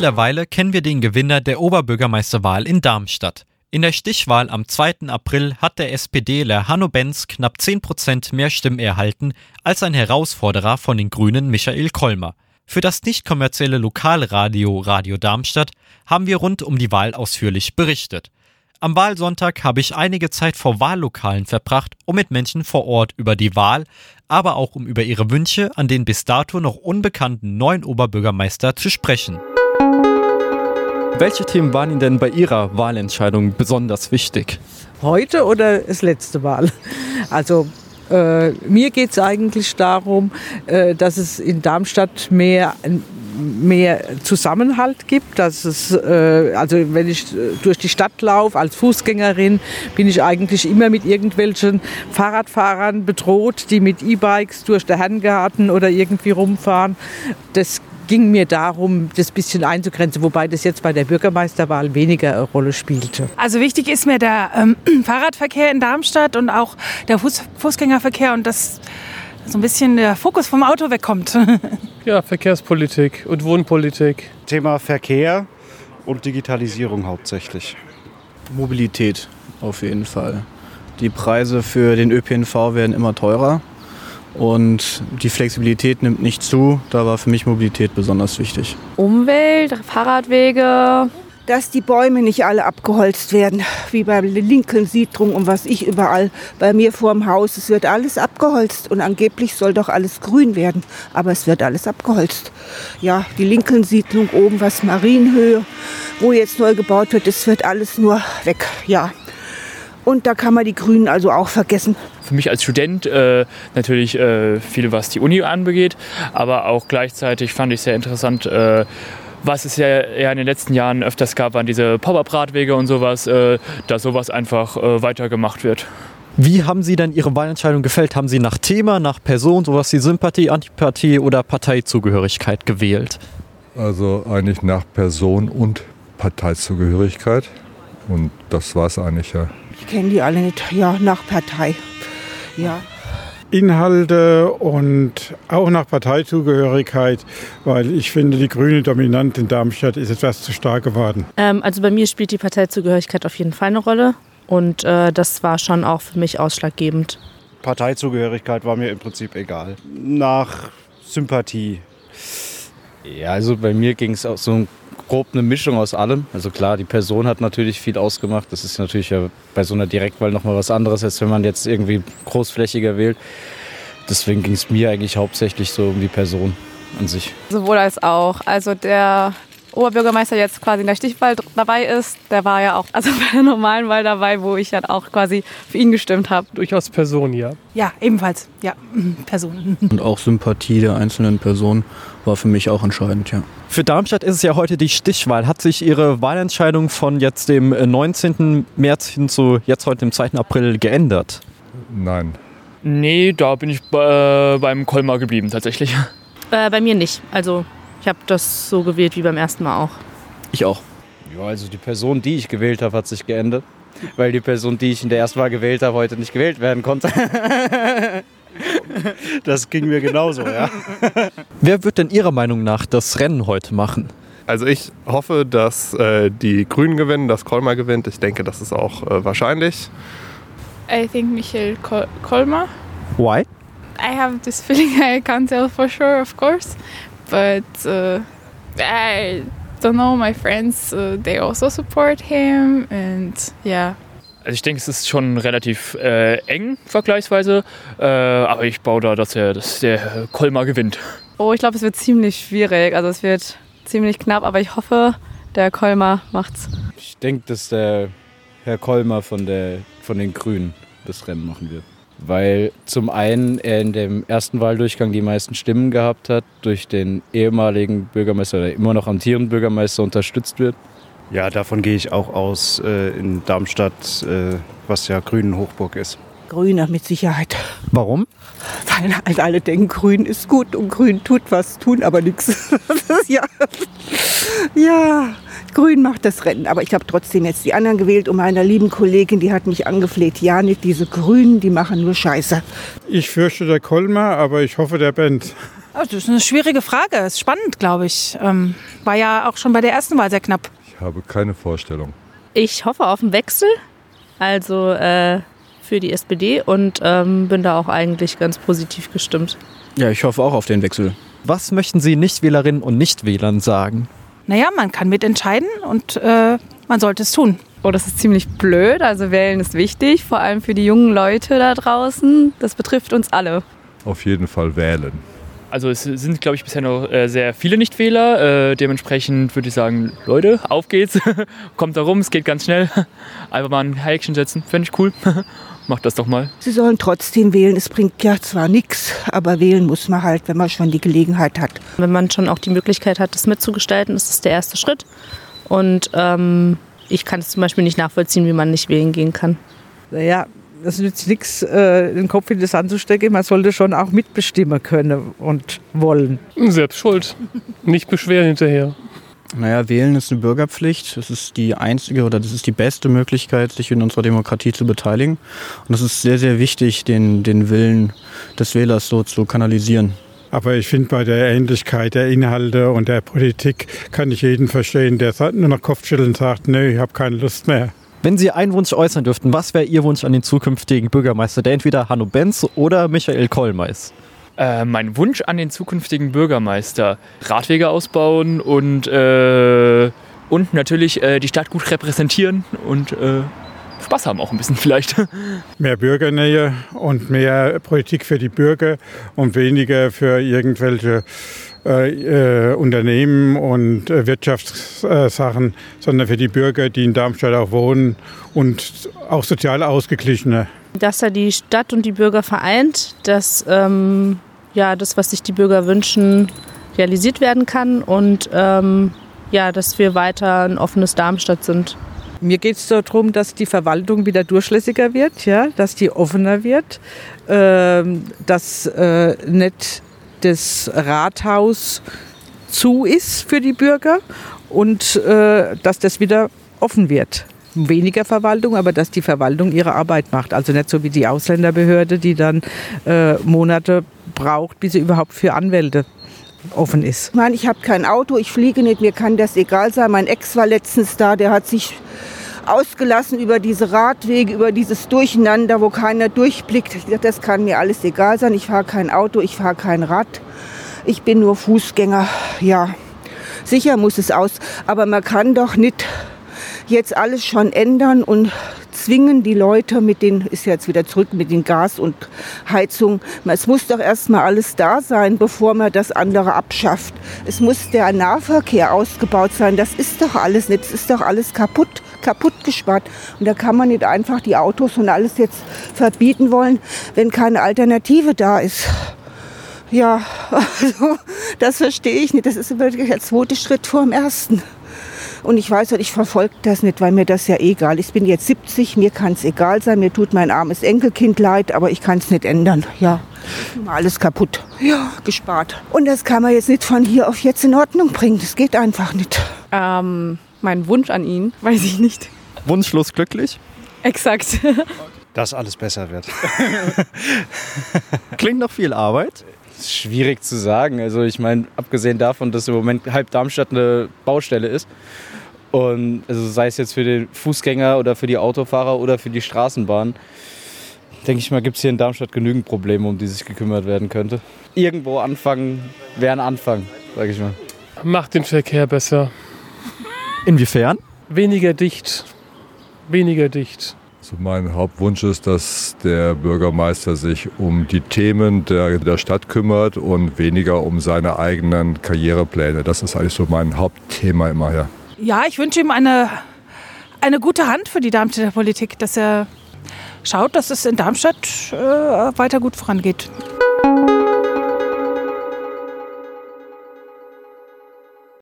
Mittlerweile kennen wir den Gewinner der Oberbürgermeisterwahl in Darmstadt. In der Stichwahl am 2. April hat der SPDler Hanno Benz knapp 10 Prozent mehr Stimmen erhalten als ein Herausforderer von den Grünen Michael Kolmer. Für das nicht kommerzielle Lokalradio Radio Darmstadt haben wir rund um die Wahl ausführlich berichtet. Am Wahlsonntag habe ich einige Zeit vor Wahllokalen verbracht, um mit Menschen vor Ort über die Wahl, aber auch um über ihre Wünsche an den bis dato noch unbekannten neuen Oberbürgermeister zu sprechen. Welche Themen waren Ihnen denn bei Ihrer Wahlentscheidung besonders wichtig? Heute oder das letzte Wahl? Also äh, mir geht es eigentlich darum, äh, dass es in Darmstadt mehr mehr Zusammenhalt gibt, dass es, äh, also wenn ich durch die Stadt laufe als Fußgängerin, bin ich eigentlich immer mit irgendwelchen Fahrradfahrern bedroht, die mit E-Bikes durch den Herrengarten oder irgendwie rumfahren. Das ging mir darum, das bisschen einzugrenzen, wobei das jetzt bei der Bürgermeisterwahl weniger eine Rolle spielte. Also wichtig ist mir der ähm, Fahrradverkehr in Darmstadt und auch der Fuß Fußgängerverkehr und dass so ein bisschen der Fokus vom Auto wegkommt. ja, Verkehrspolitik und Wohnpolitik. Thema Verkehr und Digitalisierung hauptsächlich. Mobilität auf jeden Fall. Die Preise für den ÖPNV werden immer teurer. Und die Flexibilität nimmt nicht zu. Da war für mich Mobilität besonders wichtig. Umwelt, Fahrradwege. Dass die Bäume nicht alle abgeholzt werden, wie bei der Lincoln-Siedlung und was ich überall bei mir vor dem Haus. Es wird alles abgeholzt und angeblich soll doch alles grün werden, aber es wird alles abgeholzt. Ja, die Lincoln-Siedlung oben, was Marienhöhe, wo jetzt neu gebaut wird, es wird alles nur weg. Ja, und da kann man die Grünen also auch vergessen. Für mich als Student äh, natürlich äh, viel, was die Uni anbegeht, aber auch gleichzeitig fand ich sehr interessant, äh, was es ja, ja, in den letzten Jahren öfters gab, waren diese Pop-up-Radwege und sowas, äh, dass sowas einfach äh, weitergemacht wird. Wie haben Sie denn Ihre Wahlentscheidung gefällt? Haben Sie nach Thema, nach Person, sowas wie Sympathie, Antipathie oder Parteizugehörigkeit gewählt? Also eigentlich nach Person und Parteizugehörigkeit. Und das war es eigentlich ja. Ich kenne die alle nicht. Ja, nach Partei. Ja. Inhalte und auch nach Parteizugehörigkeit, weil ich finde, die grüne Dominanz in Darmstadt ist etwas zu stark geworden. Ähm, also bei mir spielt die Parteizugehörigkeit auf jeden Fall eine Rolle und äh, das war schon auch für mich ausschlaggebend. Parteizugehörigkeit war mir im Prinzip egal. Nach Sympathie. Ja, also bei mir ging es auch so grob eine Mischung aus allem. Also klar, die Person hat natürlich viel ausgemacht. Das ist natürlich ja bei so einer Direktwahl nochmal was anderes, als wenn man jetzt irgendwie großflächiger wählt. Deswegen ging es mir eigentlich hauptsächlich so um die Person an sich. Sowohl als auch. Also der Oberbürgermeister jetzt quasi in der Stichwahl dabei ist, der war ja auch also bei der normalen Wahl dabei, wo ich dann auch quasi für ihn gestimmt habe. Durchaus Person, ja. Ja, ebenfalls. Ja, Person. Und auch Sympathie der einzelnen Person war für mich auch entscheidend, ja. Für Darmstadt ist es ja heute die Stichwahl. Hat sich Ihre Wahlentscheidung von jetzt dem 19. März hin zu jetzt heute dem 2. April geändert? Nein. Nee, da bin ich äh, beim Kolmar geblieben tatsächlich. Äh, bei mir nicht. Also ich habe das so gewählt wie beim ersten Mal auch. Ich auch. Ja, also die Person, die ich gewählt habe, hat sich geändert. Weil die Person, die ich in der ersten Wahl gewählt habe, heute nicht gewählt werden konnte. das ging mir genauso, ja. Wer wird denn Ihrer Meinung nach das Rennen heute machen? Also ich hoffe, dass äh, die Grünen gewinnen, dass Kolmar gewinnt. Ich denke, das ist auch äh, wahrscheinlich. I think Michael Kol Kolmar. Why? I have this feeling I can't tell for sure, of course but uh, I don't know. My friends uh, they also support him, and yeah. Also ich denke, es ist schon relativ äh, eng vergleichsweise, äh, aber ich baue da, dass, er, dass der Kolmar gewinnt. Oh, ich glaube, es wird ziemlich schwierig. Also es wird ziemlich knapp, aber ich hoffe, der Kolmar macht's. Ich denke, dass der Herr Kolmar von, der, von den Grünen das Rennen machen wird weil zum einen er in dem ersten Wahldurchgang die meisten Stimmen gehabt hat, durch den ehemaligen Bürgermeister oder immer noch amtierenden Bürgermeister unterstützt wird. Ja, davon gehe ich auch aus äh, in Darmstadt, äh, was ja Grünen Hochburg ist. Grüner mit Sicherheit. Warum? Weil halt alle denken, Grün ist gut und Grün tut was, tun aber nichts. ja. ja, Grün macht das Rennen. Aber ich habe trotzdem jetzt die anderen gewählt und meiner lieben Kollegin, die hat mich angefleht. Ja, nicht diese Grünen, die machen nur Scheiße. Ich fürchte der Kolmer, aber ich hoffe der Band. Oh, das ist eine schwierige Frage. Ist spannend, glaube ich. Ähm, war ja auch schon bei der ersten Wahl sehr knapp. Ich habe keine Vorstellung. Ich hoffe auf einen Wechsel, also äh, für die SPD und ähm, bin da auch eigentlich ganz positiv gestimmt. Ja, ich hoffe auch auf den Wechsel. Was möchten Sie Nichtwählerinnen und Nichtwählern sagen? Naja, man kann mitentscheiden und äh, man sollte es tun. Oh, das ist ziemlich blöd. Also wählen ist wichtig, vor allem für die jungen Leute da draußen. Das betrifft uns alle. Auf jeden Fall wählen. Also es sind, glaube ich, bisher noch äh, sehr viele Nichtwähler. Äh, dementsprechend würde ich sagen, Leute, auf geht's. Kommt da rum, es geht ganz schnell. Einfach mal ein Häkchen setzen, fände ich cool. Macht das doch mal. Sie sollen trotzdem wählen. Es bringt ja zwar nichts, aber wählen muss man halt, wenn man schon die Gelegenheit hat. Wenn man schon auch die Möglichkeit hat, das mitzugestalten, ist das der erste Schritt. Und ähm, ich kann es zum Beispiel nicht nachvollziehen, wie man nicht wählen gehen kann. Naja, es nützt nichts, äh, den Kopf in das anzustecken. Man sollte schon auch mitbestimmen können und wollen. Selbst schuld. Nicht beschweren hinterher. Naja, wählen ist eine Bürgerpflicht. Das ist die einzige oder das ist die beste Möglichkeit, sich in unserer Demokratie zu beteiligen. Und es ist sehr, sehr wichtig, den, den Willen des Wählers so zu kanalisieren. Aber ich finde, bei der Ähnlichkeit der Inhalte und der Politik kann ich jeden verstehen, der nur noch Kopfschütteln sagt, nö, ich habe keine Lust mehr. Wenn Sie einen Wunsch äußern dürften, was wäre Ihr Wunsch an den zukünftigen Bürgermeister, der entweder Hanno Benz oder Michael Kollmeis? Äh, mein Wunsch an den zukünftigen Bürgermeister: Radwege ausbauen und, äh, und natürlich äh, die Stadt gut repräsentieren und äh, Spaß haben auch ein bisschen vielleicht. Mehr Bürgernähe und mehr Politik für die Bürger und weniger für irgendwelche äh, äh, Unternehmen und äh, Wirtschaftssachen, sondern für die Bürger, die in Darmstadt auch wohnen und auch sozial ausgeglichener. Dass er die Stadt und die Bürger vereint, dass ähm, ja, das, was sich die Bürger wünschen, realisiert werden kann und ähm, ja, dass wir weiter ein offenes Darmstadt sind. Mir geht es darum, dass die Verwaltung wieder durchlässiger wird, ja, dass die offener wird, ähm, dass äh, nicht das Rathaus zu ist für die Bürger und äh, dass das wieder offen wird. Weniger Verwaltung, aber dass die Verwaltung ihre Arbeit macht. Also nicht so wie die Ausländerbehörde, die dann äh, Monate braucht, bis sie überhaupt für Anwälte offen ist. Ich meine, ich habe kein Auto, ich fliege nicht, mir kann das egal sein. Mein Ex war letztens da, der hat sich ausgelassen über diese Radwege, über dieses Durcheinander, wo keiner durchblickt. Ich dachte, das kann mir alles egal sein. Ich fahre kein Auto, ich fahre kein Rad. Ich bin nur Fußgänger. Ja, sicher muss es aus. Aber man kann doch nicht jetzt alles schon ändern und zwingen die Leute mit den, ist jetzt wieder zurück mit den Gas und Heizung. Es muss doch erstmal alles da sein, bevor man das andere abschafft. Es muss der Nahverkehr ausgebaut sein. Das ist doch alles nicht. Es ist doch alles kaputt, kaputt gespart. Und da kann man nicht einfach die Autos und alles jetzt verbieten wollen, wenn keine Alternative da ist. Ja, also, das verstehe ich nicht. Das ist wirklich der zweite Schritt vor dem ersten. Und ich weiß ich verfolge das nicht, weil mir das ja egal ist. Ich bin jetzt 70, mir kann es egal sein, mir tut mein armes Enkelkind leid, aber ich kann es nicht ändern. Ja, alles kaputt. Ja, gespart. Und das kann man jetzt nicht von hier auf jetzt in Ordnung bringen. Das geht einfach nicht. Ähm, mein Wunsch an ihn, weiß ich nicht. Wunschlos glücklich? Exakt. Dass alles besser wird. Klingt noch viel Arbeit. ist schwierig zu sagen. Also ich meine, abgesehen davon, dass im Moment halb Darmstadt eine Baustelle ist. Und also sei es jetzt für den Fußgänger oder für die Autofahrer oder für die Straßenbahn, denke ich mal, gibt es hier in Darmstadt genügend Probleme, um die sich gekümmert werden könnte. Irgendwo anfangen wäre ein Anfang, sage ich mal. Macht den Verkehr besser. Inwiefern? Weniger dicht. Weniger dicht. Also mein Hauptwunsch ist, dass der Bürgermeister sich um die Themen der, der Stadt kümmert und weniger um seine eigenen Karrierepläne. Das ist eigentlich so mein Hauptthema immer her. Ja, ich wünsche ihm eine, eine gute Hand für die Darmstädter Politik, dass er schaut, dass es in Darmstadt äh, weiter gut vorangeht.